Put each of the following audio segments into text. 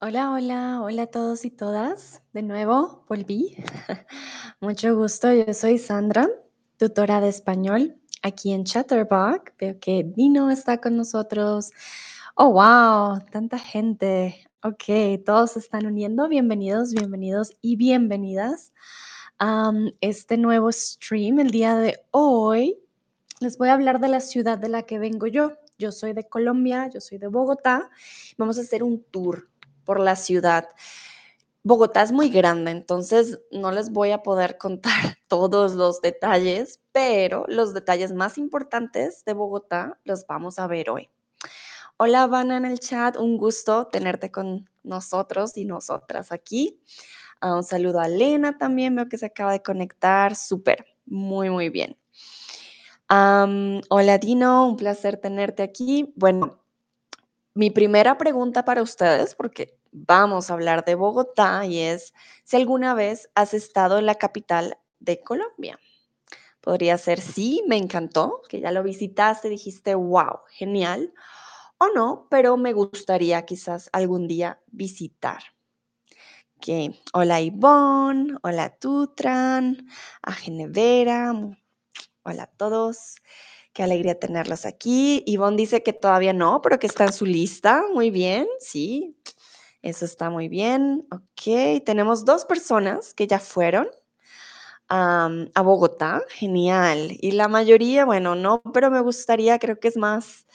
Hola, hola, hola a todos y todas. De nuevo, volví. Mucho gusto, yo soy Sandra, tutora de español aquí en Chatterbox. Veo que Dino está con nosotros. Oh, wow, tanta gente. Ok, todos se están uniendo. Bienvenidos, bienvenidos y bienvenidas a este nuevo stream. El día de hoy les voy a hablar de la ciudad de la que vengo yo. Yo soy de Colombia, yo soy de Bogotá. Vamos a hacer un tour por la ciudad. Bogotá es muy grande, entonces no les voy a poder contar todos los detalles, pero los detalles más importantes de Bogotá los vamos a ver hoy. Hola, Vana en el chat, un gusto tenerte con nosotros y nosotras aquí. Ah, un saludo a Elena también, veo que se acaba de conectar, súper, muy, muy bien. hola Dino, un placer tenerte aquí. Bueno, mi primera pregunta para ustedes, porque vamos a hablar de Bogotá y es si alguna vez has estado en la capital de Colombia. Podría ser sí, me encantó, que ya lo visitaste, dijiste, wow, genial, o no, pero me gustaría quizás algún día visitar. Okay. Hola Ivonne, hola Tutran, a Genevera, hola a todos. Qué alegría tenerlos aquí. Ivonne dice que todavía no, pero que está en su lista. Muy bien, sí. Eso está muy bien. Ok, tenemos dos personas que ya fueron a Bogotá. Genial. Y la mayoría, bueno, no, pero me gustaría, creo que es más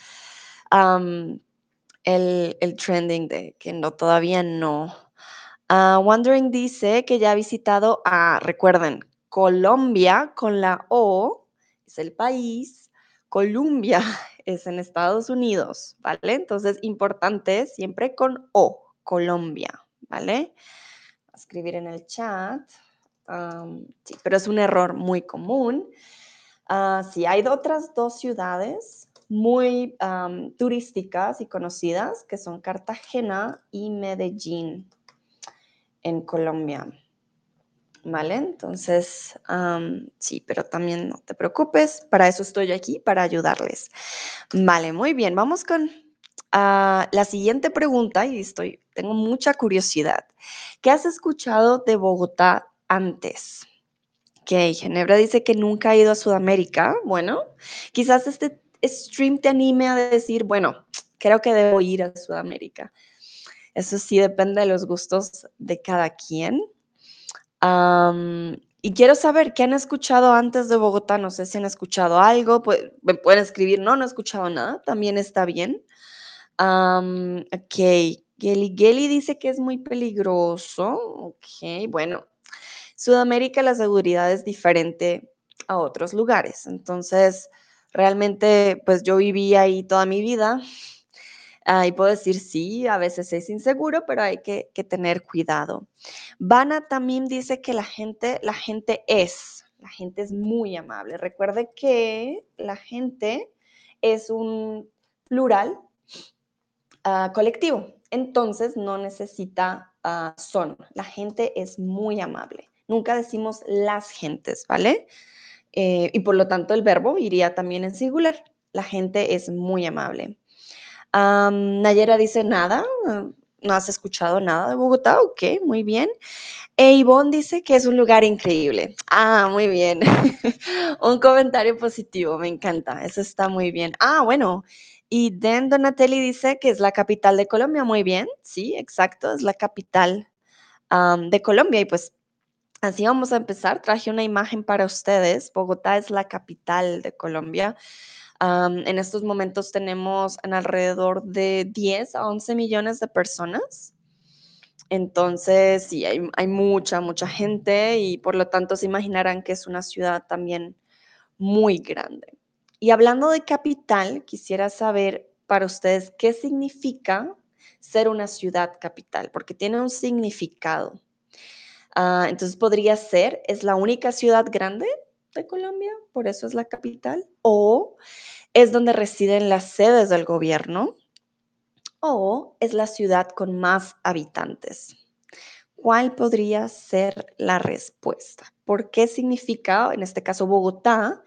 el, el, trending de que no, todavía no. Uh, Wondering dice que ya ha visitado a, recuerden, Colombia con la O, es el país, Colombia es en Estados Unidos, ¿vale? Entonces, importante, siempre con O. Colombia, ¿vale? Escribir en el chat. sí, pero es un error muy común. Uh, sí, hay otras dos ciudades muy turísticas y conocidas que son Cartagena y Medellín en Colombia. ¿Vale? Entonces, sí, pero también no te preocupes, para eso estoy aquí, para ayudarles. Vale, muy bien, vamos con la siguiente pregunta y estoy, tengo mucha curiosidad. ¿Qué has escuchado de Bogotá antes? Que Ginebra dice que nunca ha ido a Sudamérica. Bueno, quizás este stream te anime a decir, bueno, creo que debo ir a Sudamérica. Eso sí depende de los gustos de cada quien. y quiero saber qué han escuchado antes de Bogotá. No sé si han escuchado algo. pueden escribir, no, no he escuchado nada. También está bien. Um, ok, Geli Geli dice que es muy peligroso. Ok, bueno, Sudamérica la seguridad es diferente a otros lugares. Entonces, realmente, pues yo viví ahí toda mi vida. y puedo decir sí, a veces es inseguro, pero hay que, que tener cuidado. Vana también dice que la gente, la gente es, la gente es muy amable. Recuerde que la gente es un plural Ah, colectivo. Entonces no necesita uh, son. La gente es muy amable. Nunca decimos las gentes, ¿vale? Eh, y por lo tanto el verbo iría también en singular. La gente es muy amable. Nayera dice nada. ¿No has escuchado nada de Bogotá? Ok, muy bien. E Ivonne dice que es un lugar increíble. Ah, muy bien. un comentario positivo, me encanta. Eso está muy bien. Ah, bueno, y Den Donatelli dice que es la capital de Colombia. Muy bien, sí, exacto, es la capital de Colombia. Y pues así vamos a empezar. Traje una imagen para ustedes. Bogotá es la capital de Colombia. en estos momentos tenemos en alrededor de 10 a 11 millones de personas. Entonces, sí, hay mucha, mucha gente y por lo tanto se imaginarán que es una ciudad también muy grande. Y hablando de capital, quisiera saber para ustedes qué significa ser una ciudad capital, porque tiene un significado. Ah, entonces podría ser, es la única ciudad grande de Colombia, por eso es la capital, o es donde residen las sedes del gobierno, o es la ciudad con más habitantes. ¿Cuál podría ser la respuesta? ¿Por qué significa, en este caso Bogotá,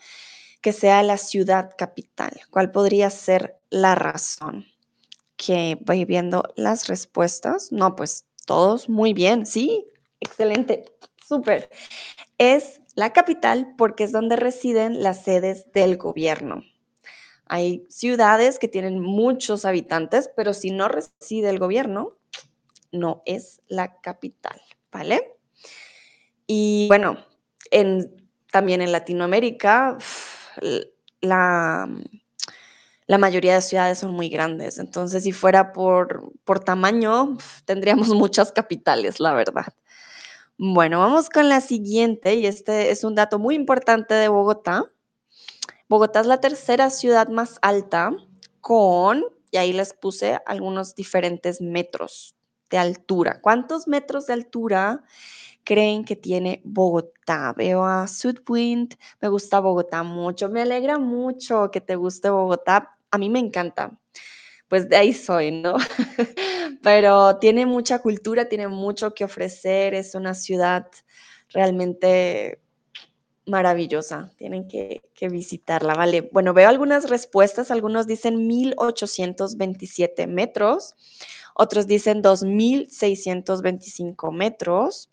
que sea la ciudad capital? ¿Cuál podría ser la razón? que voy viendo las respuestas. No, pues todos muy bien, sí, excelente, súper. Es la capital porque es donde residen las sedes del gobierno. Hay ciudades que tienen muchos habitantes, pero si no reside el gobierno, no es la capital, ¿vale? Y bueno, en, también en Latinoamérica, la, la mayoría de ciudades son muy grandes. Entonces, si fuera por, por tamaño, tendríamos muchas capitales, la verdad. Bueno, vamos con la siguiente, y este es un dato muy importante de Bogotá. Bogotá es la tercera ciudad más alta con, y ahí les puse algunos diferentes metros de altura. ¿Cuántos metros de altura creen que tiene Bogotá? Veo a Sudwind, me gusta Bogotá mucho, me alegra mucho que te guste Bogotá, a mí me encanta. Pues de ahí soy, ¿no? Pero tiene mucha cultura, tiene mucho que ofrecer, es una ciudad realmente maravillosa. Tienen que, visitarla, ¿vale? Bueno, veo algunas respuestas. Algunos dicen 1827 metros, otros dicen 2625 metros.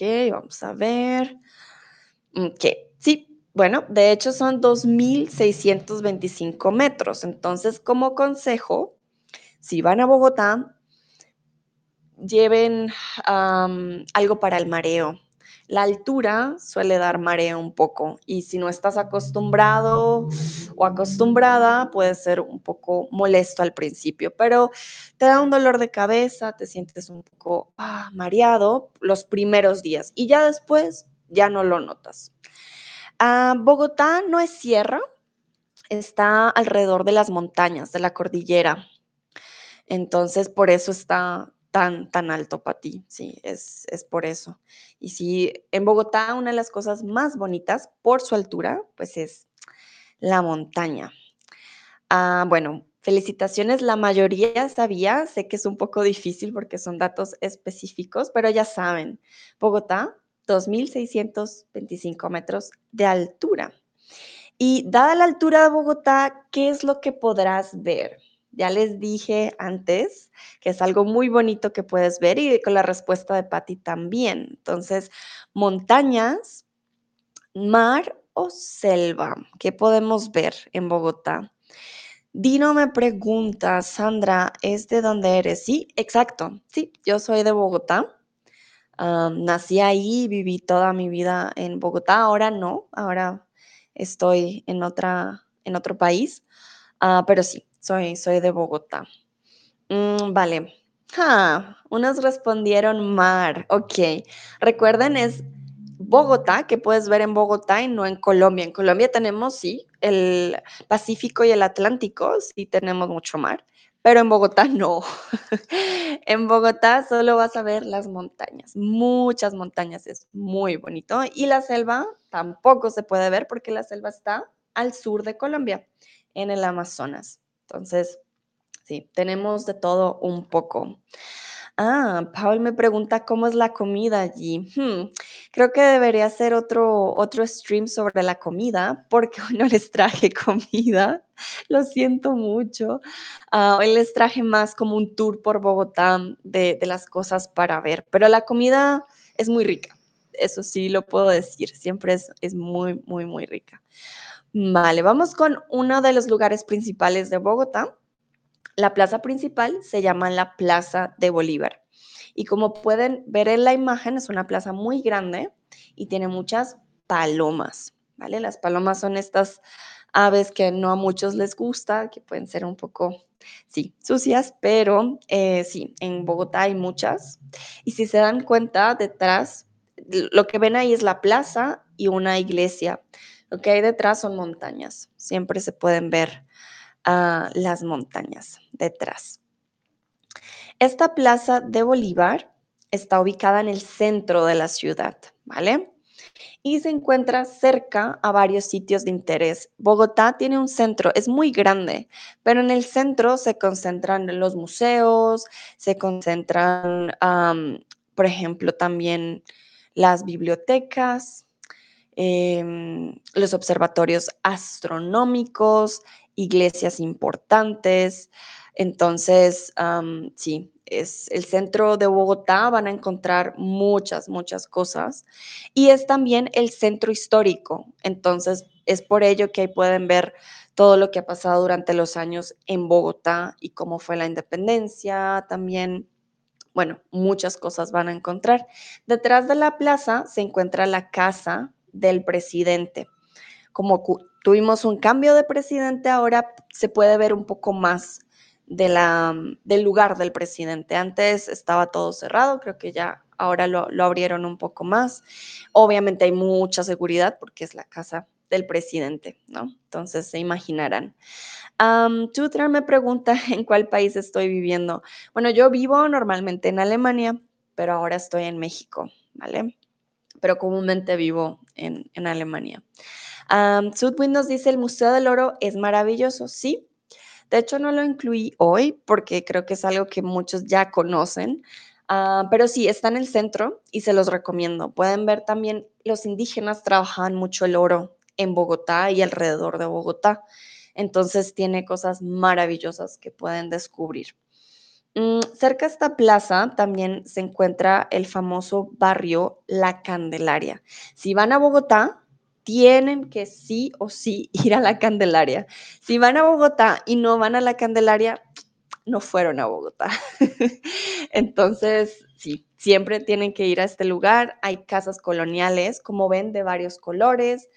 Ok, vamos a ver. Ok, sí, bueno, de hecho son 2625 metros. Entonces, como consejo, si van a Bogotá, lleven algo para el mareo la altura suele dar mareo un poco y si no estás acostumbrado o acostumbrada puede ser un poco molesto al principio, pero te da un dolor de cabeza, te sientes un poco ah, mareado los primeros días y ya después ya no lo notas. Ah, Bogotá no es sierra, está alrededor de las montañas, de la cordillera. Entonces, por eso está tan, alto para ti, sí, es, es por eso. Y sí, en Bogotá una de las cosas más bonitas por su altura, pues es la montaña. Ah, bueno, felicitaciones, la mayoría sabía, sé que es un poco difícil porque son datos específicos, pero ya saben, Bogotá, 2.625 metros de altura. Y dada la altura de Bogotá, ¿qué es lo que podrás ver? Ya les dije antes que es algo muy bonito que puedes ver y con la respuesta de Patti también. Entonces, montañas, mar o selva, ¿qué podemos ver en Bogotá? Dino me pregunta, Sandra, ¿es de dónde eres? Sí, exacto. Sí, yo soy de Bogotá. nací ahí, viví toda mi vida en Bogotá. Ahora no, ahora estoy en, otra, en otro país. Ah, pero sí, soy, soy de Bogotá. Mm, vale. unos respondieron mar. Ok. Recuerden, es Bogotá, que puedes ver en Bogotá y no en Colombia. En Colombia tenemos, sí, el Pacífico y el Atlántico, sí tenemos mucho mar, pero en Bogotá no. en Bogotá solo vas a ver las montañas, muchas montañas, es muy bonito. Y la selva tampoco se puede ver porque la selva está al sur de Colombia, en el Amazonas. Entonces, sí, tenemos de todo un poco. Ah, Paul me pregunta cómo es la comida allí. Hmm, creo que debería hacer otro, otro stream sobre la comida porque hoy no les traje comida. Lo siento mucho. Ah, hoy les traje más como un tour por Bogotá de, de las cosas para ver, pero la comida es muy rica. Eso sí lo puedo decir. Siempre es, es muy, muy, muy rica. Vale, vamos con uno de los lugares principales de Bogotá. La plaza principal se llama la Plaza de Bolívar. Y como pueden ver en la imagen, es una plaza muy grande y tiene muchas palomas, ¿vale? Las palomas son estas aves que no a muchos les gusta, que pueden ser un poco, sí, sucias, pero eh, sí, en Bogotá hay muchas. Y si se dan cuenta, detrás, lo que ven ahí es la plaza y una iglesia. Lo que hay detrás son montañas. Siempre se pueden ver ah, las montañas detrás. Esta plaza de Bolívar está ubicada en el centro de la ciudad, ¿vale? Y se encuentra cerca a varios sitios de interés. Bogotá tiene un centro, es muy grande, pero en el centro se concentran los museos, se concentran, por ejemplo, también las bibliotecas, Em, los observatorios astronómicos iglesias importantes. Entonces, sí, es el centro de Bogotá, van a encontrar muchas, muchas cosas. Y es también el centro histórico. Entonces, es por ello que ahí pueden ver todo lo que ha pasado durante los años en Bogotá y cómo fue la independencia también. Bueno, muchas cosas van a encontrar. Detrás de la plaza se encuentra la casa del presidente. Como tuvimos un cambio de presidente, ahora se puede ver un poco más de la, del lugar del presidente. Antes estaba todo cerrado, creo que ya ahora lo, lo abrieron un poco más. Obviamente hay mucha seguridad porque es la casa del presidente, ¿no? Entonces se imaginarán. Um, me pregunta en cuál país estoy viviendo. Bueno, yo vivo normalmente en Alemania, pero ahora estoy en México, ¿vale? Pero comúnmente vivo en, en Alemania. Um, nos dice, el Museo del Oro es maravilloso, sí. De hecho, no lo incluí hoy porque creo que es algo que muchos ya conocen. Ah, pero sí, está en el centro y se los recomiendo. Pueden ver también, los indígenas trabajaban mucho el oro en Bogotá y alrededor de Bogotá. Entonces tiene cosas maravillosas que pueden descubrir. Mm, cerca de esta plaza también se encuentra el famoso barrio La Candelaria. Si van a Bogotá, tienen que sí o sí ir a la Candelaria. Si van a Bogotá y no van a la Candelaria, no fueron a Bogotá. Entonces, sí, siempre tienen que ir a este lugar. Hay casas coloniales, como ven, de varios colores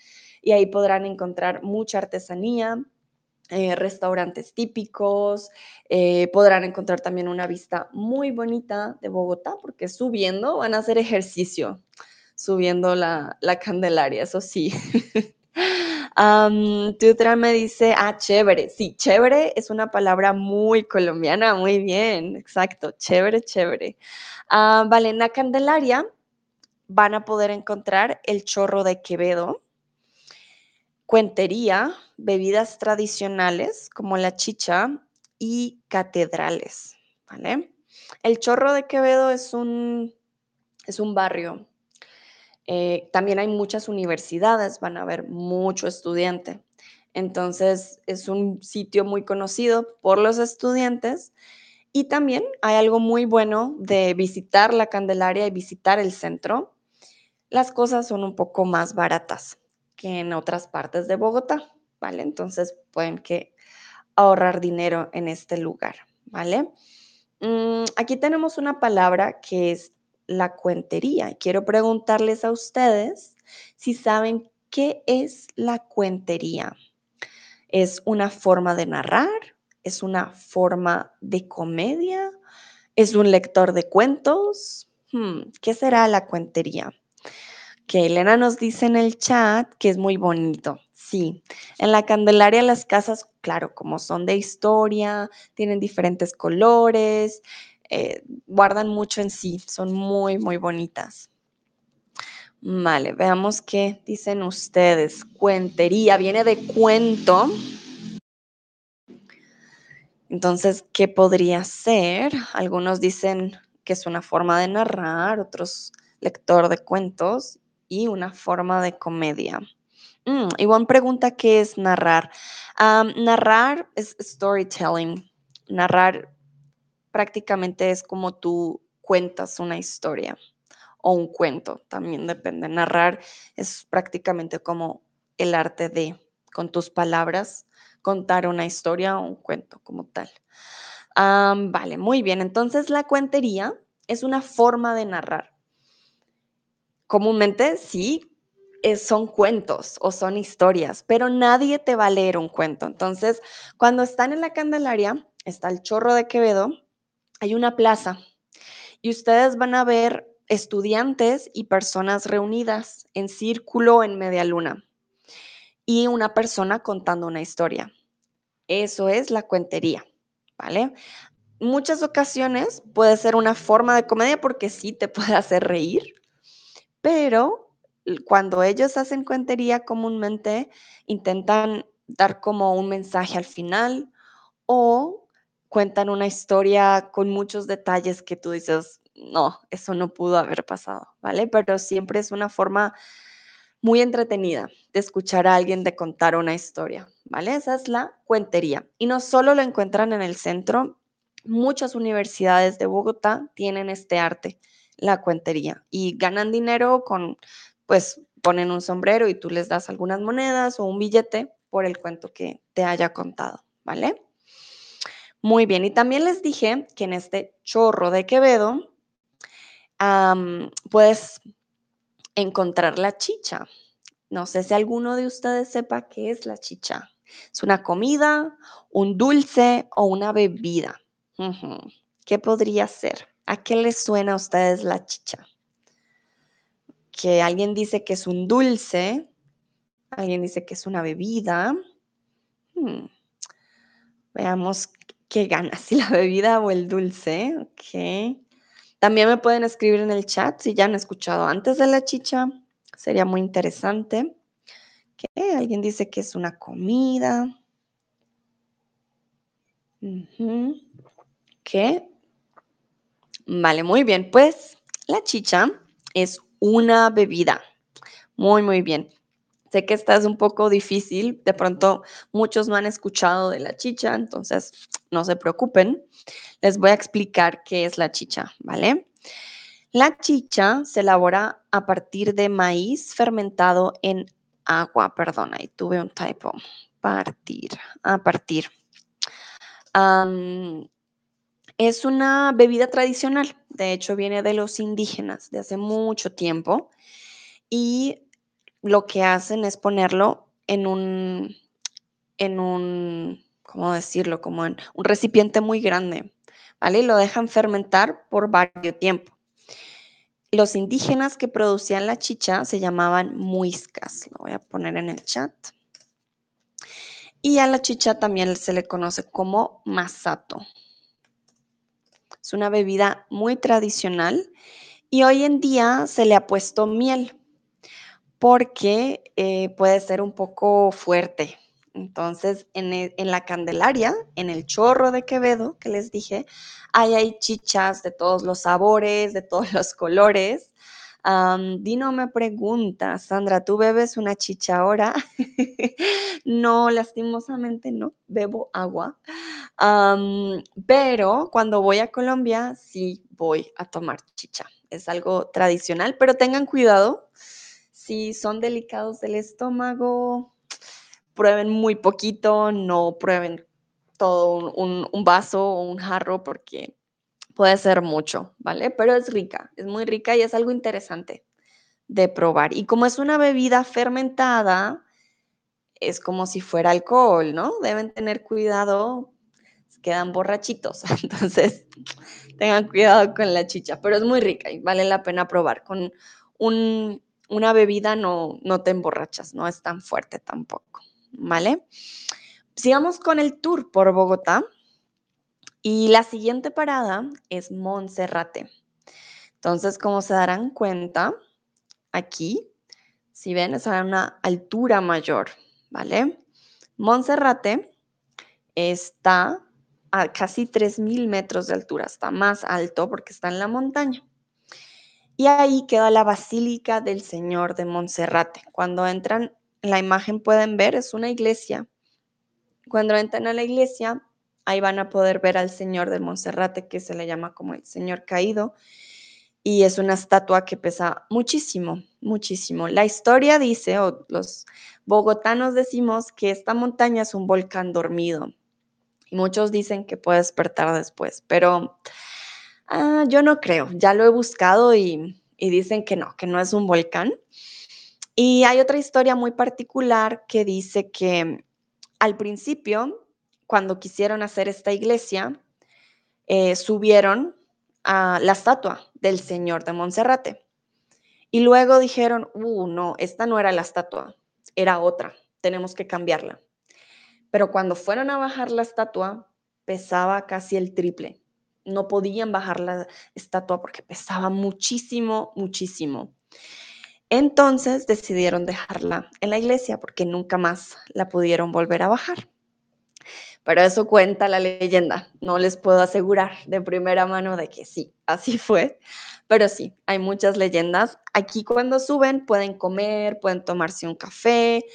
y ahí podrán encontrar mucha artesanía, eh, restaurantes típicos, eh, podrán encontrar también una vista muy bonita de Bogotá, porque subiendo van a hacer ejercicio, subiendo la, Candelaria, eso sí. um, Tutra me dice, ah, chévere. Sí, chévere es una palabra muy colombiana, muy bien, exacto, chévere, chévere. Uh, vale, en la Candelaria van a poder encontrar el chorro de Quevedo, cuentería, bebidas tradicionales como la chicha y catedrales, ¿vale? El Chorro de Quevedo es un, es un barrio. Eh, también hay muchas universidades, van a haber mucho estudiante. Entonces es un sitio muy conocido por los estudiantes y también hay algo muy bueno de visitar la Candelaria y visitar el centro. Las cosas son un poco más baratas que en otras partes de Bogotá, ¿vale? Entonces pueden que ahorrar dinero en este lugar, ¿vale? Mm, aquí tenemos una palabra que es la cuentería. Quiero preguntarles a ustedes si saben qué es la cuentería. ¿Es una forma de narrar? ¿Es una forma de comedia? ¿Es un lector de cuentos? Hmm, ¿Qué será la cuentería? Elena nos dice en el chat que es muy bonito. Sí, en la Candelaria las casas, claro, como son de historia, tienen diferentes colores, eh, guardan mucho en sí, son muy, muy bonitas. Vale, veamos qué dicen ustedes. Cuentería, viene de cuento. Entonces, ¿qué podría ser? Algunos dicen que es una forma de narrar, otros lector de cuentos y una forma de comedia. Mm, Ivonne pregunta qué es narrar. narrar es storytelling. Narrar prácticamente es como tú cuentas una historia o un cuento, también depende. Narrar es prácticamente como el arte de, con tus palabras, contar una historia o un cuento como tal. vale, muy bien. Entonces la cuentería es una forma de narrar comúnmente sí, son cuentos o son historias, pero nadie te va a leer un cuento. Entonces, cuando están en la Candelaria, está el Chorro de Quevedo, hay una plaza y ustedes van a ver estudiantes y personas reunidas en círculo en media luna y una persona contando una historia. Eso es la cuentería, ¿vale? Muchas ocasiones puede ser una forma de comedia porque sí te puede hacer reír, pero cuando ellos hacen cuentería comúnmente intentan dar como un mensaje al final o cuentan una historia con muchos detalles que tú dices, no, eso no pudo haber pasado, ¿vale? Pero siempre es una forma muy entretenida de escuchar a alguien de contar una historia, ¿vale? Esa es la cuentería. Y no solo lo encuentran en el centro, muchas universidades de Bogotá tienen este arte, la cuentería, y ganan dinero con, pues, ponen un sombrero y tú les das algunas monedas o un billete por el cuento que te haya contado, ¿vale? Muy bien, y también les dije que en este chorro de Quevedo puedes encontrar la chicha. No sé si alguno de ustedes sepa qué es la chicha. ¿Es una comida, un dulce o una bebida? ¿Qué podría ser? ¿A qué les suena a ustedes la chicha? Que alguien dice que es un dulce, alguien dice que es una bebida. Hmm. Veamos qué gana, si la bebida o el dulce. Ok. También me pueden escribir en el chat si ya han escuchado antes de la chicha. Sería muy interesante. ¿Qué? Alguien dice que es una comida. ¿Qué? Vale, muy bien. Pues la chicha es una bebida. Muy, muy bien. Sé que esta es un poco difícil, de pronto muchos no han escuchado de la chicha, entonces no se preocupen. Les voy a explicar qué es la chicha, ¿vale? La chicha se elabora a partir de maíz fermentado en agua, perdón, ahí tuve un typo. Partir, a partir. Es una bebida tradicional, de hecho viene de los indígenas de hace mucho tiempo y lo que hacen es ponerlo en un, en un, ¿cómo decirlo? Como en un recipiente muy grande, ¿vale? Y lo dejan fermentar por varios tiempo. Los indígenas que producían la chicha se llamaban muiscas, lo voy a poner en el chat. Y a la chicha también se le conoce como masato. Es una bebida muy tradicional y hoy en día se le ha puesto miel porque eh, puede ser un poco fuerte. Entonces, e, en, la Candelaria, en el chorro de Quevedo, que les dije, hay chichas de todos los sabores, de todos los colores. Dino me pregunta, Sandra, ¿tú bebes una chicha ahora? no, lastimosamente no, bebo agua. pero cuando voy a Colombia, sí voy a tomar chicha. Es algo tradicional, pero tengan cuidado si son delicados del estómago, prueben muy poquito, no prueben todo un, vaso o un jarro porque puede ser mucho, ¿vale? Pero es rica, es muy rica y es algo interesante de probar. Y como es una bebida fermentada, es como si fuera alcohol, ¿no? Deben tener cuidado, quedan borrachitos, entonces tengan cuidado con la chicha, pero es muy rica y vale la pena probar con un una bebida no, no te emborrachas, no es tan fuerte tampoco, ¿vale? Sigamos con el tour por Bogotá. Y la siguiente parada es Monserrate. Entonces, como se darán cuenta, aquí, si ven, es a una altura mayor, ¿vale? Monserrate está a casi 3.000 metros de altura, está más alto porque está en la montaña. Y ahí queda la Basílica del Señor de Monserrate. Cuando entran, la imagen pueden ver, es una iglesia. Cuando entran a la iglesia, ahí van a poder ver al Señor de Monserrate, que se le llama como el Señor caído. Y es una estatua que pesa muchísimo, muchísimo. La historia dice, o los bogotanos decimos, que esta montaña es un volcán dormido. Y muchos dicen que puede despertar después, pero Ah, yo no creo, ya lo he buscado y, dicen que no, que no es un volcán. Y hay otra historia muy particular que dice que al principio, cuando quisieron hacer esta iglesia, eh, subieron a la estatua del Señor de Monserrate. Y luego dijeron, uh, no, esta no era la estatua, era otra, tenemos que cambiarla. Pero cuando fueron a bajar la estatua, pesaba casi el triple no podían bajar la estatua porque pesaba muchísimo, muchísimo. Entonces decidieron dejarla en la iglesia porque nunca más la pudieron volver a bajar. Pero eso cuenta la leyenda. No les puedo asegurar de primera mano de que sí, así fue. Pero sí, hay muchas leyendas. Aquí cuando suben pueden comer, pueden tomarse un café,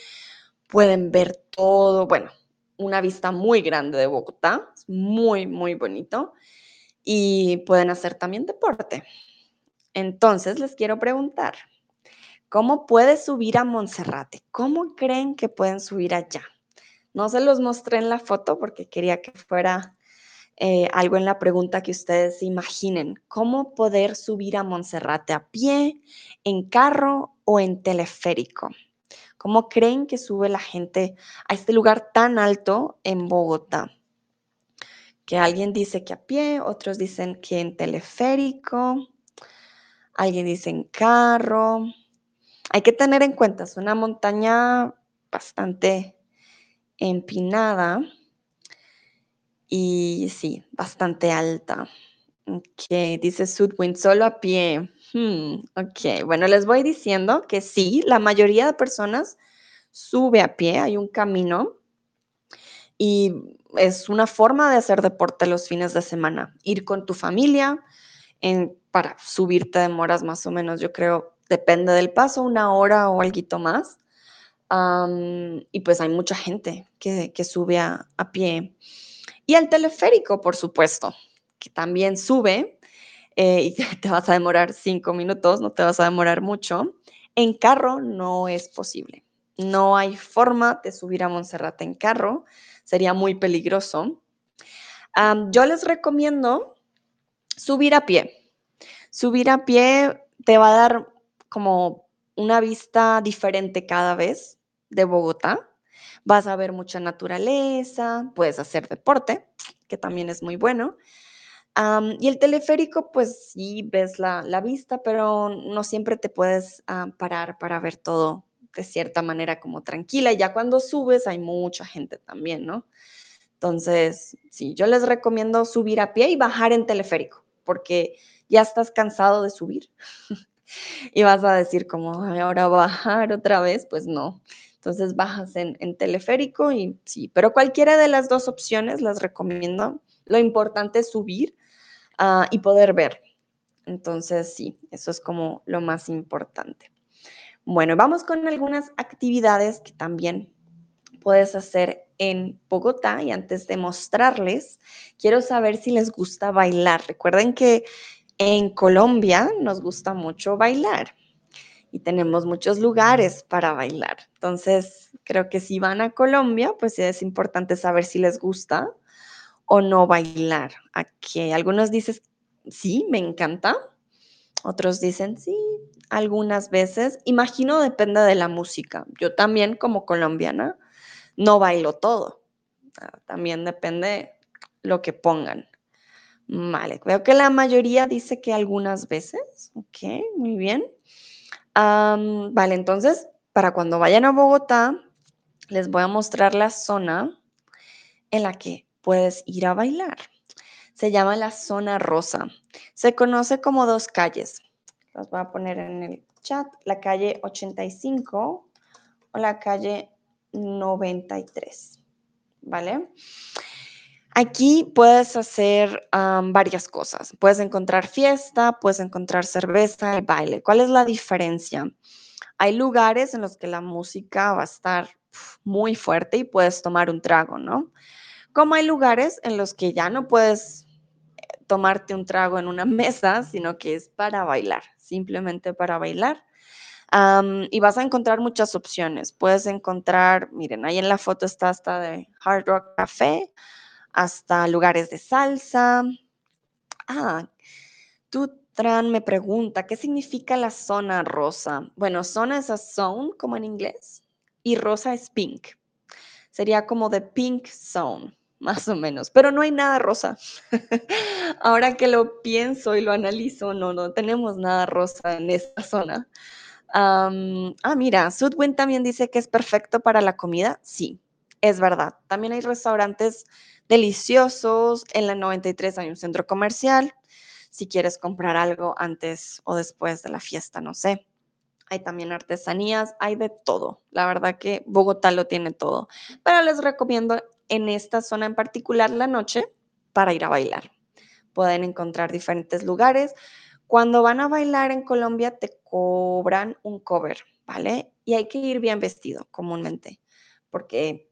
pueden ver todo. Bueno, una vista muy grande de Bogotá, muy, muy bonito. Y pueden hacer también deporte. Entonces les quiero preguntar, ¿cómo puedes subir a Monserrate? ¿Cómo creen que pueden subir allá? No se los mostré en la foto porque quería que fuera eh, algo en la pregunta que ustedes imaginen. ¿Cómo poder subir a Monserrate a pie, en carro o en teleférico? ¿Cómo creen que sube la gente a este lugar tan alto en Bogotá? Que alguien dice que a pie, otros dicen que en teleférico, alguien dice en carro. Hay que tener en cuenta, es una montaña bastante empinada y sí, bastante alta. Ok, dice Sudwind, solo a pie. Hmm, ok, bueno, les voy diciendo que sí, la mayoría de personas sube a pie, hay un camino y es una forma de hacer deporte los fines de semana. Ir con tu familia, en, para subir te demoras más o menos, yo creo, depende del paso, una hora o algo más y pues hay mucha gente que, sube a, pie. Y el teleférico, por supuesto, que también sube eh, y te vas a demorar cinco minutos, no te vas a demorar mucho. En carro no es posible. No hay forma de subir a Monserrate en carro. Sería muy peligroso. yo les recomiendo subir a pie. Subir a pie te va a dar como una vista diferente cada vez de Bogotá. Vas a ver mucha naturaleza, puedes hacer deporte, que también es muy bueno. y el teleférico, pues sí, ves la, vista, pero no siempre te puedes ah, parar para ver todo de cierta manera como tranquila. Y ya cuando subes hay mucha gente también, ¿no? Entonces, sí, yo les recomiendo subir a pie y bajar en teleférico, porque ya estás cansado de subir y vas a decir como, ahora bajar otra vez, pues no. Entonces bajas en, teleférico y sí, pero cualquiera de las dos opciones las recomiendo. Lo importante es subir ah, y poder ver. Entonces sí, eso es como lo más importante. Bueno, vamos con algunas actividades que también puedes hacer en Bogotá y antes de mostrarles, quiero saber si les gusta bailar. Recuerden que en Colombia nos gusta mucho bailar tenemos muchos lugares para bailar. Entonces, creo que si van a Colombia, pues es importante saber si les gusta o no bailar. Aquí algunos dicen, sí, me encanta. Otros dicen, sí, algunas veces. Imagino depende de la música. Yo también como colombiana no bailo todo. También depende lo que pongan. Vale, veo que la mayoría dice que algunas veces. Ok, muy bien vale, entonces, para cuando vayan a Bogotá, les voy a mostrar la zona en la que puedes ir a bailar. Se llama la zona rosa. Se conoce como dos calles. Las voy a poner en el chat. La calle 85 o la calle 93. ¿Vale? Aquí puedes hacer varias cosas. Puedes encontrar fiesta, puedes encontrar cerveza y baile. ¿Cuál es la diferencia? Hay lugares en los que la música va a estar muy fuerte y puedes tomar un trago, ¿no? Como hay lugares en los que ya no puedes eh, tomarte un trago en una mesa, sino que es para bailar, simplemente para bailar. y vas a encontrar muchas opciones. Puedes encontrar, miren, ahí en la foto está hasta de Hard Rock Café, hasta lugares de salsa. Ah, Tutran me pregunta, ¿qué significa la zona rosa? Bueno, zona es a zone, como en inglés, y rosa es pink. Sería como de pink zone, más o menos, pero no hay nada rosa. Ahora que lo pienso y lo analizo, no, no tenemos nada rosa en esta zona. ah, mira, Sudwin también dice que es perfecto para la comida. Sí, es verdad. También hay restaurantes deliciosos. En la 93 hay un centro comercial. Si quieres comprar algo antes o después de la fiesta, no sé. Hay también artesanías, hay de todo. La verdad que Bogotá lo tiene todo. Pero les recomiendo en esta zona en particular la noche para ir a bailar. Pueden encontrar diferentes lugares. Cuando van a bailar en Colombia te cobran un cover, ¿vale? Y hay que ir bien vestido comúnmente, porque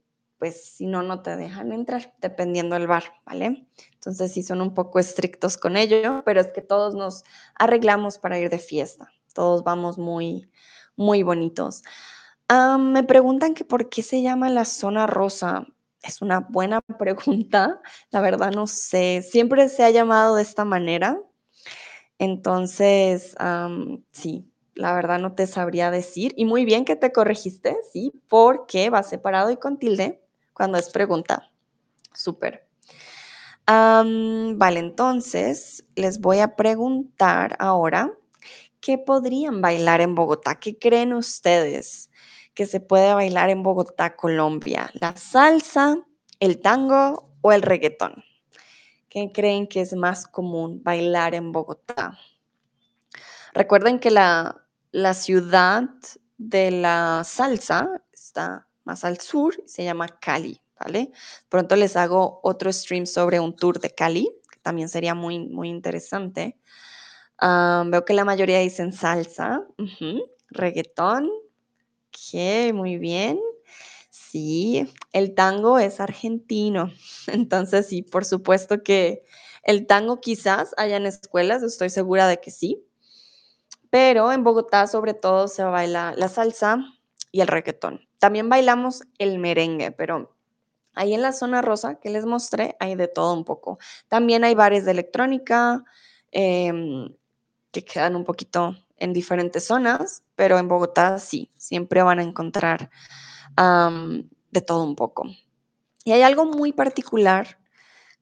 pues si no, no te dejan entrar, dependiendo del bar, ¿vale? Entonces sí son un poco estrictos con ello, pero es que todos nos arreglamos para ir de fiesta, todos vamos muy, muy bonitos. me preguntan que por qué se llama la zona rosa. Es una buena pregunta, la verdad no sé, siempre se ha llamado de esta manera. Entonces, sí, la verdad no te sabría decir. Y muy bien que te corregiste, sí, porque va separado y con tilde cuando es pregunta. Súper. vale, entonces les voy a preguntar ahora, ¿qué podrían bailar en Bogotá? ¿Qué creen ustedes que se puede bailar en Bogotá, Colombia? ¿La salsa, el tango o el reggaetón? ¿Qué creen que es más común bailar en Bogotá? Recuerden que la, la ciudad de la salsa está más al sur, se llama Cali, ¿vale? Pronto les hago otro stream sobre un tour de Cali, que también sería muy, muy interesante. veo que la mayoría dicen salsa, reggaetón, que muy bien. Sí, el tango es argentino, entonces sí, por supuesto que el tango quizás haya en escuelas, estoy segura de que sí, pero en Bogotá sobre todo se baila la salsa y el reggaetón. También bailamos el merengue, pero ahí en la zona rosa que les mostré hay de todo un poco. También hay bares de electrónica em, que quedan un poquito en diferentes zonas, pero en Bogotá sí, siempre van a encontrar de todo un poco. Y hay algo muy particular,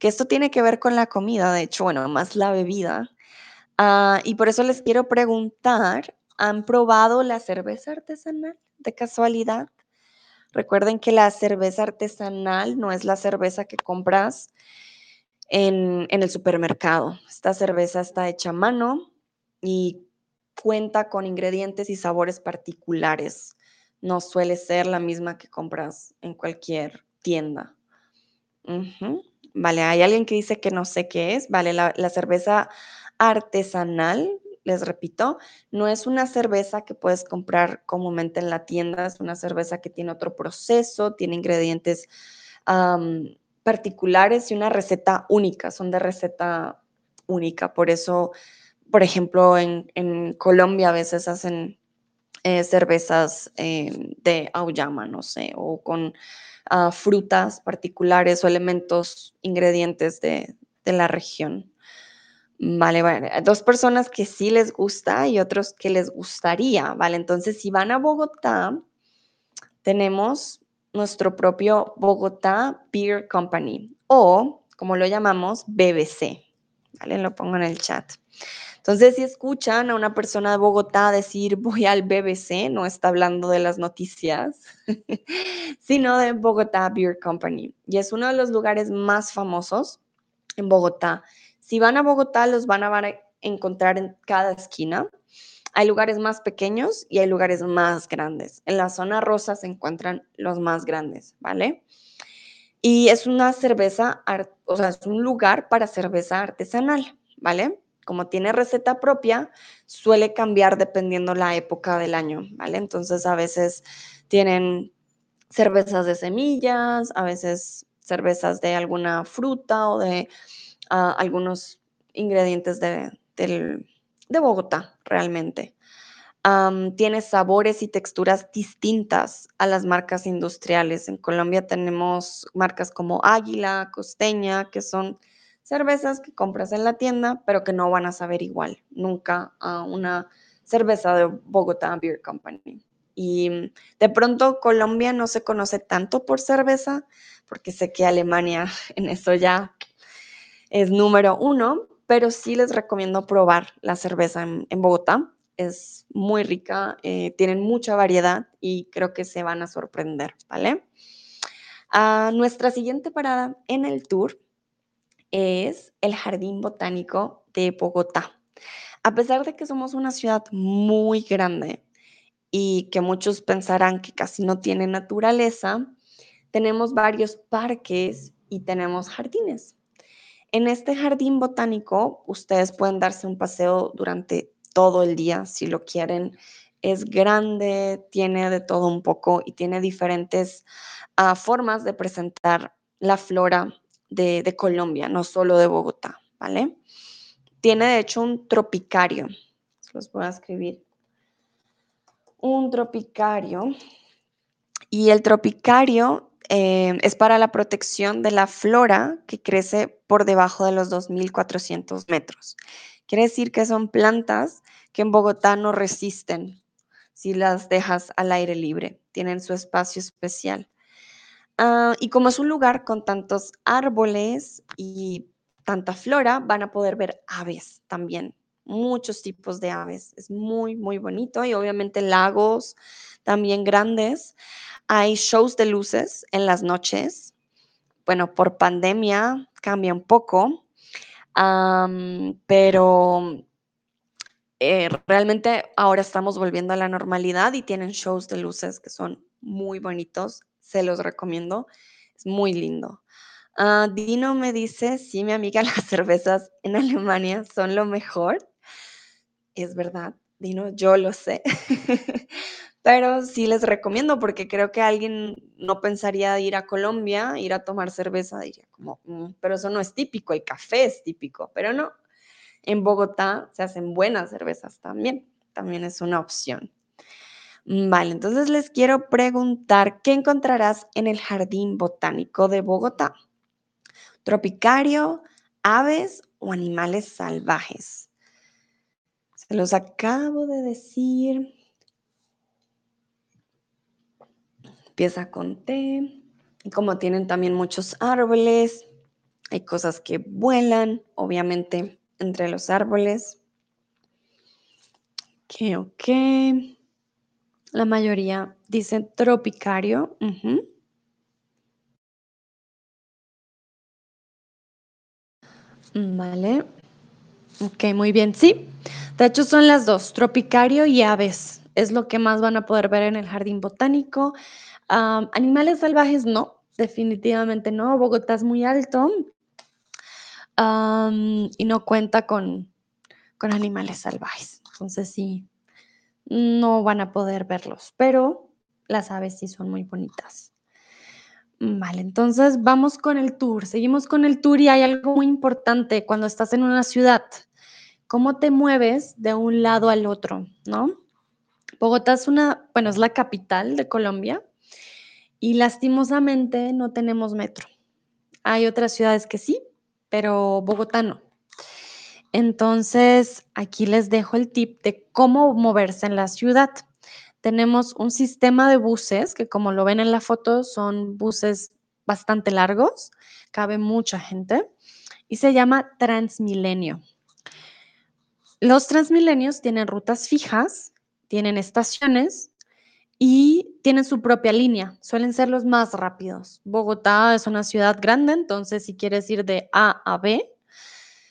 que esto tiene que ver con la comida, de hecho, bueno, más la bebida. Ah, y por eso les quiero preguntar, ¿han probado la cerveza artesanal de casualidad? Recuerden que la cerveza artesanal no es la cerveza que compras en, el supermercado. Esta cerveza está hecha a mano y cuenta con ingredientes y sabores particulares. No suele ser la misma que compras en cualquier tienda. Vale, hay alguien que dice que no sé qué es. Vale, la, la cerveza artesanal les repito, no es una cerveza que puedes comprar comúnmente en la tienda, es una cerveza que tiene otro proceso, tiene ingredientes particulares y una receta única, son de receta única. Por eso, por ejemplo, en, Colombia a veces hacen eh, cervezas em, de auyama, no sé, o con ah, frutas particulares o elementos, ingredientes de la región. Vale, bueno, dos personas que sí les gusta y otros que les gustaría, ¿vale? Entonces, si van a Bogotá, tenemos nuestro propio Bogotá Beer Company o, como lo llamamos, BBC, ¿vale? Lo pongo en el chat. Entonces, si escuchan a una persona de Bogotá decir voy al BBC, no está hablando de las noticias, sino de Bogotá Beer Company. Y es uno de los lugares más famosos en Bogotá si van a Bogotá, los van a encontrar en cada esquina. Hay lugares más pequeños y hay lugares más grandes. En la zona rosa se encuentran los más grandes, ¿vale? Y es una cerveza, o sea, es un lugar para cerveza artesanal, ¿vale? Como tiene receta propia, suele cambiar dependiendo la época del año, ¿vale? Entonces a veces tienen cervezas de semillas, a veces cervezas de alguna fruta o de algunos ingredientes de, de, Bogotá, realmente. tiene sabores y texturas distintas a las marcas industriales. En Colombia tenemos marcas como Águila, Costeña, que son cervezas que compras en la tienda, pero que no van a saber igual, nunca a una cerveza de Bogotá Beer Company. Y de pronto Colombia no se conoce tanto por cerveza, porque sé que Alemania en eso ya es número uno, pero sí les recomiendo probar la cerveza en, Bogotá. Es muy rica, eh, tienen mucha variedad y creo que se van a sorprender, ¿vale? Ah, nuestra siguiente parada en el tour es el Jardín Botánico de Bogotá. A pesar de que somos una ciudad muy grande y que muchos pensarán que casi no tiene naturaleza, tenemos varios parques y tenemos jardines. En este jardín botánico, ustedes pueden darse un paseo durante todo el día si lo quieren. Es grande, tiene de todo un poco y tiene diferentes uh, formas de presentar la flora de, de Colombia, no solo de Bogotá, ¿vale? Tiene de hecho un tropicario. Los voy a escribir. Un tropicario. Y el tropicario eh, es para la protección de la flora que crece por debajo de los 2.400 metros. Quiere decir que son plantas que en Bogotá no resisten si las dejas al aire libre. Tienen su espacio especial. Ah, y como es un lugar con tantos árboles y tanta flora, van a poder ver aves también, muchos tipos de aves. Es muy, muy bonito y obviamente lagos también grandes. Hay shows de luces en las noches. Bueno, por pandemia cambia un poco, pero eh, realmente ahora estamos volviendo a la normalidad y tienen shows de luces que son muy bonitos. Se los recomiendo. Es muy lindo. Ah, Dino me dice, sí, mi amiga, las cervezas en Alemania son lo mejor. Es verdad, Dino, yo lo sé. Pero sí les recomiendo porque creo que alguien no pensaría ir a Colombia, ir a tomar cerveza, diría como, mm, pero eso no es típico, el café es típico, pero no. En Bogotá se hacen buenas cervezas también, también es una opción. Vale, entonces les quiero preguntar, ¿qué encontrarás en el Jardín Botánico de Bogotá? ¿Tropicario, aves o animales salvajes? Se los acabo de decir. Empieza con T. Y como tienen también muchos árboles, hay cosas que vuelan, obviamente, entre los árboles. Ok, ok. La mayoría dicen tropicario. Vale. Ok, muy bien. Sí, de hecho son las dos, tropicario y aves. Es lo que más van a poder ver en el jardín botánico animales salvajes no, definitivamente no. Bogotá es muy alto y no cuenta con, con animales salvajes. Entonces sí, no van a poder verlos, pero las aves sí son muy bonitas. Vale, entonces vamos con el tour. Seguimos con el tour y hay algo muy importante cuando estás en una ciudad. ¿Cómo te mueves de un lado al otro, no? Bogotá es una, bueno, es la capital de Colombia, y lastimosamente no tenemos metro. Hay otras ciudades que sí, pero Bogotá no. Entonces, aquí les dejo el tip de cómo moverse en la ciudad. Tenemos un sistema de buses que como lo ven en la foto son buses bastante largos, cabe mucha gente y se llama Transmilenio. Los Transmilenios tienen rutas fijas, tienen estaciones y tienen su propia línea, suelen ser los más rápidos. Bogotá es una ciudad grande, entonces si quieres ir de A a B,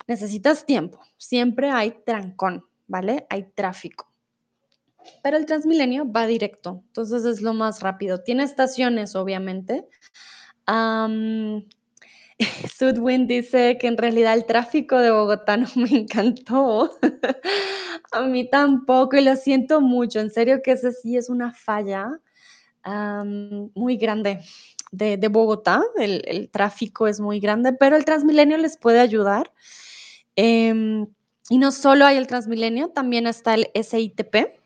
necesitas tiempo. Siempre hay trancón, ¿vale? Hay tráfico. Pero el Transmilenio va directo, entonces es lo más rápido. Tiene estaciones, obviamente. Sudwin dice que en realidad el tráfico de Bogotá no me encantó. A mí tampoco, y lo siento mucho. En serio que ese sí es una falla muy grande de, Bogotá. El, tráfico es muy grande, pero el Transmilenio les puede ayudar. Em, y no solo hay el Transmilenio, también está el SITP,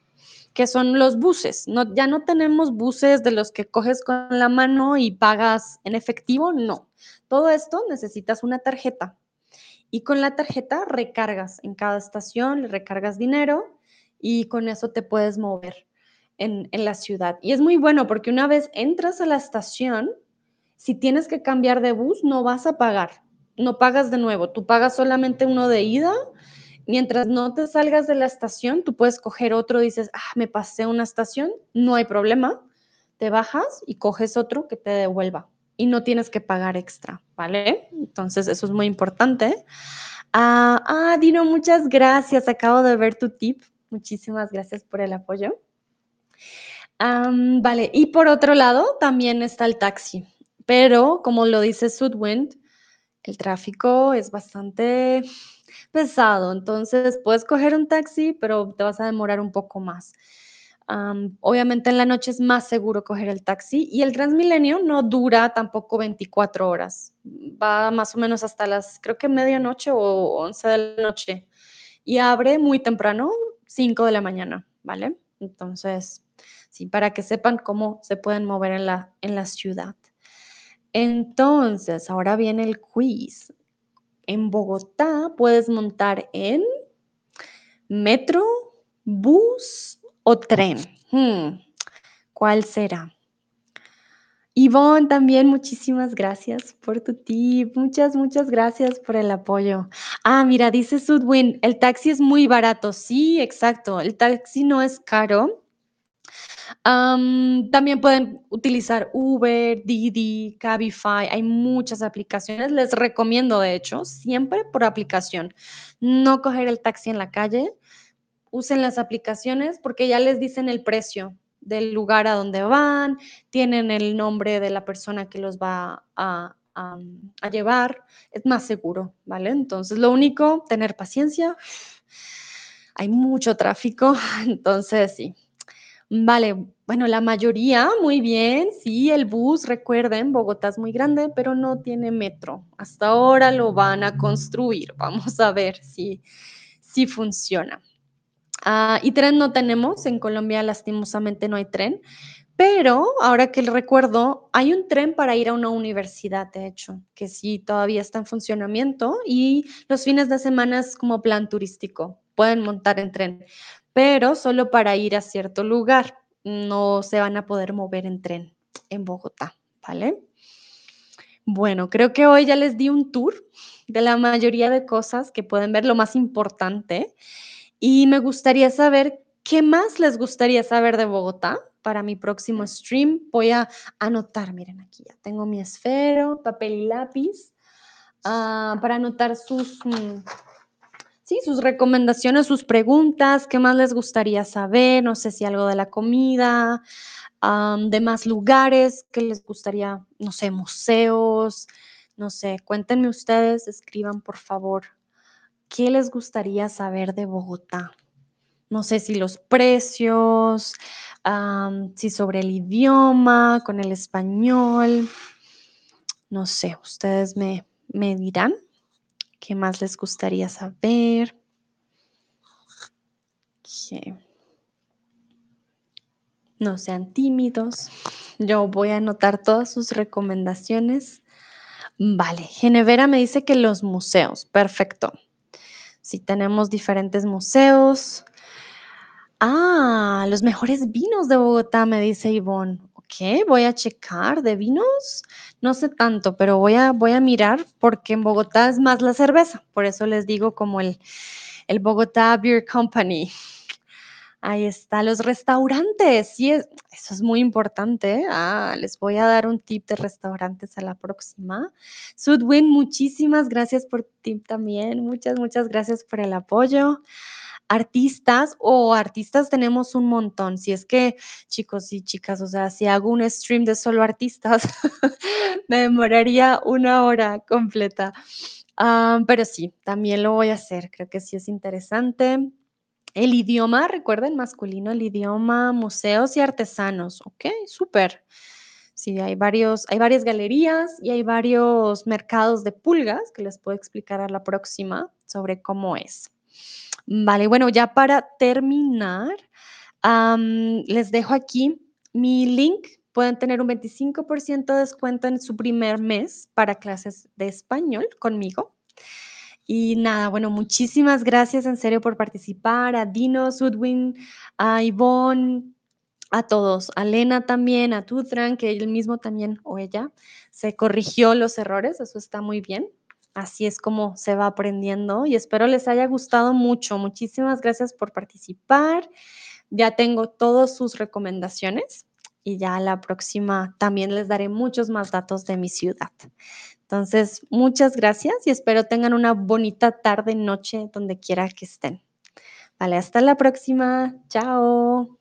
que son los buses. Ya no tenemos buses de los que coges con la mano y pagas en efectivo, no. Todo esto necesitas una tarjeta. Y con la tarjeta recargas en cada estación, le recargas dinero y con eso te puedes mover en, la ciudad. Y es muy bueno porque una vez entras a la estación, si tienes que cambiar de bus, no vas a pagar, no pagas de nuevo, tú pagas solamente uno de ida. Mientras no te salgas de la estación, tú puedes coger otro, dices, ah, me pasé una estación, no hay problema, te bajas y coges otro que te devuelva y no tienes que pagar extra, ¿vale? Entonces, eso es muy importante. Ah, ah, Dino, muchas gracias. Acabo de ver tu tip. Muchísimas gracias por el apoyo. vale, y por otro lado, también está el taxi. Pero, como lo dice Sudwind, el tráfico es bastante pesado, entonces puedes coger un taxi, pero te vas a demorar un poco más. Am, obviamente en la noche es más seguro coger el taxi y el Transmilenio no dura tampoco 24 horas. Va más o menos hasta las, creo que medianoche o 11 de la noche y abre muy temprano, 5 de la mañana, ¿vale? Entonces, sí, para que sepan cómo se pueden mover en la, en la ciudad. Entonces, ahora viene el quiz. En Bogotá puedes montar en metro, bus o tren. Hmm, ¿Cuál será? Ivonne, también muchísimas gracias por tu tip. Muchas, muchas gracias por el apoyo. Ah, mira, dice Sudwin, el taxi es muy barato. Sí, exacto. El taxi no es caro. Am, también pueden utilizar Uber, Didi, Cabify. Hay muchas aplicaciones. Les recomiendo, de hecho, siempre por aplicación. No coger el taxi en la calle. Usen las aplicaciones porque ya les dicen el precio del lugar a donde van, tienen el nombre de la persona que los va a, llevar. Es más seguro, ¿vale? Entonces, lo único, tener paciencia. Hay mucho tráfico, entonces sí, Vale, bueno, la mayoría, muy bien, sí, el bus, recuerden, Bogotá es muy grande, pero no tiene metro. Hasta ahora lo van a construir. Vamos a ver si, si funciona. Ah, y tren no tenemos, en Colombia lastimosamente no hay tren, pero ahora que recuerdo, hay un tren para ir a una universidad, de hecho, que sí todavía está en funcionamiento y los fines de semana es como plan turístico, pueden montar en tren pero solo para ir a cierto lugar. No se van a poder mover en tren en Bogotá, ¿vale? Bueno, creo que hoy ya les di un tour de la mayoría de cosas que pueden ver, lo más importante. Y me gustaría saber qué más les gustaría saber de Bogotá para mi próximo stream. Voy a anotar, miren aquí, ya tengo mi esfero, papel y lápiz, uh, para anotar sus, mm, sí, sus recomendaciones, sus preguntas, qué más les gustaría saber, no sé si algo de la comida, um, de más lugares que les gustaría, no sé, museos, no sé, cuéntenme ustedes, escriban por favor, ¿qué les gustaría saber de Bogotá? No sé si los precios, si sobre el idioma, con el español, no sé, ustedes me, me dirán. ¿Qué más les gustaría saber? No sean tímidos. Yo voy a anotar todas sus recomendaciones. Vale, Genevera me dice que los museos. Perfecto. Si tenemos diferentes museos. Ah, los mejores vinos de Bogotá, me dice Ivonne. Ok, voy a checar de vinos. No sé tanto, pero voy a, voy a mirar porque en Bogotá es más la cerveza. Por eso les digo como el, el Bogotá Beer Company. Ahí está, los restaurantes. Sí, eso es muy importante. Ah, les voy a dar un tip de restaurantes a la próxima. Sudwin, muchísimas gracias por tip también. Muchas, muchas gracias por el apoyo artistas o artistas tenemos un montón. Si es que, chicos y chicas, o sea, si hago un stream de solo artistas, me demoraría una hora completa. Uh, pero sí, también lo voy a hacer. Creo que sí es interesante. El idioma, recuerden, masculino, el idioma, museos y artesanos. Ok, súper. Sí, hay, varios, hay varias galerías y hay varios mercados de pulgas que les puedo explicar a la próxima sobre cómo es. Vale, bueno, ya para terminar, les dejo aquí mi link. Pueden tener un 25% de descuento en su primer mes para clases de español conmigo. Y nada, bueno, muchísimas gracias en serio por participar, a Dino, Sudwin, a Ivonne, a todos, a Lena también, a Tutran, que él mismo también o ella se corrigió los errores, eso está muy bien. Así es como se va aprendiendo y espero les haya gustado mucho. Muchísimas gracias por participar. Ya tengo todas sus recomendaciones y ya la próxima también les daré muchos más datos de mi ciudad. Entonces, muchas gracias y espero tengan una bonita tarde, noche, donde quiera que estén. Vale, hasta la próxima. Chao.